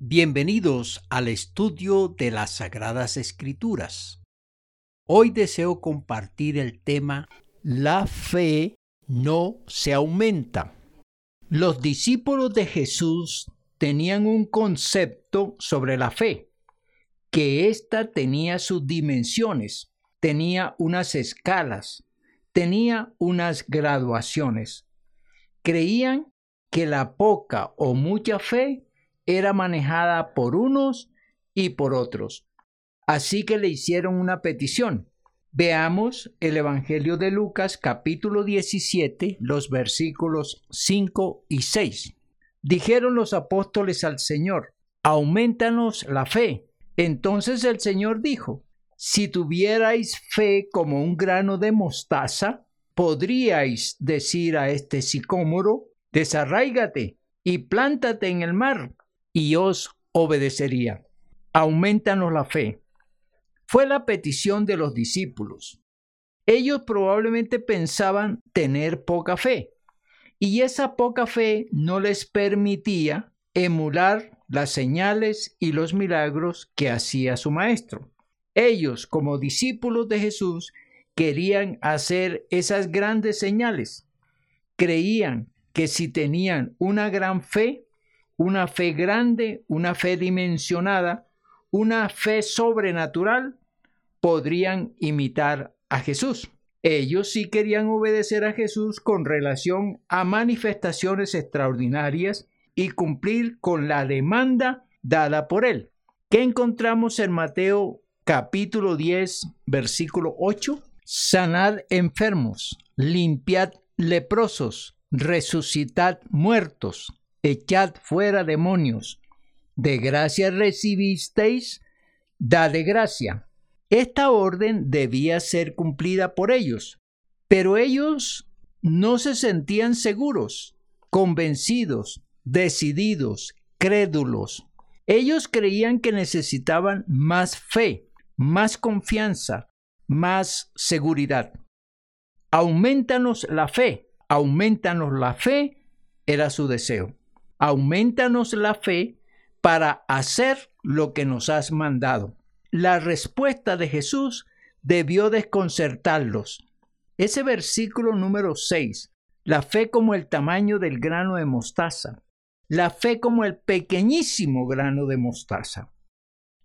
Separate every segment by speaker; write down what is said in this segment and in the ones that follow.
Speaker 1: Bienvenidos al estudio de las Sagradas Escrituras. Hoy deseo compartir el tema La fe no se aumenta. Los discípulos de Jesús tenían un concepto sobre la fe, que ésta tenía sus dimensiones, tenía unas escalas, tenía unas graduaciones. Creían que la poca o mucha fe era manejada por unos y por otros. Así que le hicieron una petición. Veamos el Evangelio de Lucas capítulo 17, los versículos 5 y 6. Dijeron los apóstoles al Señor, aumentanos la fe. Entonces el Señor dijo, si tuvierais fe como un grano de mostaza, podríais decir a este sicómoro, desarráigate y plántate en el mar, y os obedecería. Aumentanos la fe. Fue la petición de los discípulos. Ellos probablemente pensaban tener poca fe, y esa poca fe no les permitía emular las señales y los milagros que hacía su maestro. Ellos, como discípulos de Jesús, querían hacer esas grandes señales. Creían que si tenían una gran fe, una fe grande, una fe dimensionada, una fe sobrenatural, podrían imitar a Jesús. Ellos sí querían obedecer a Jesús con relación a manifestaciones extraordinarias y cumplir con la demanda dada por él. ¿Qué encontramos en Mateo capítulo 10, versículo 8? Sanad enfermos, limpiad leprosos, resucitad muertos, echad fuera demonios. De gracia recibisteis, da de gracia. Esta orden debía ser cumplida por ellos, pero ellos no se sentían seguros, convencidos, decididos, crédulos. Ellos creían que necesitaban más fe, más confianza, más seguridad. Aumentanos la fe, aumentanos la fe, era su deseo aumentanos la fe para hacer lo que nos has mandado. La respuesta de Jesús debió desconcertarlos. Ese versículo número 6, la fe como el tamaño del grano de mostaza, la fe como el pequeñísimo grano de mostaza.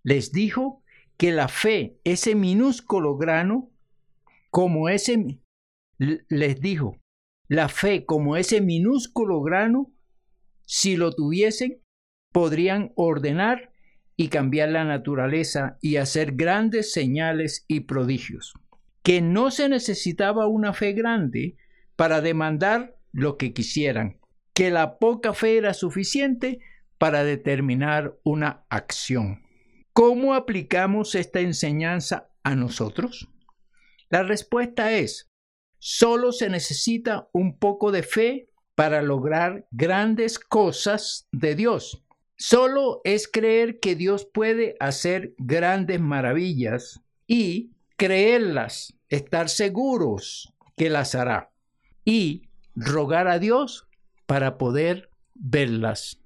Speaker 1: Les dijo que la fe, ese minúsculo grano, como ese, les dijo, la fe como ese minúsculo grano si lo tuviesen, podrían ordenar y cambiar la naturaleza y hacer grandes señales y prodigios. Que no se necesitaba una fe grande para demandar lo que quisieran, que la poca fe era suficiente para determinar una acción. ¿Cómo aplicamos esta enseñanza a nosotros? La respuesta es, solo se necesita un poco de fe para lograr grandes cosas de Dios. Solo es creer que Dios puede hacer grandes maravillas y creerlas, estar seguros que las hará y rogar a Dios para poder verlas.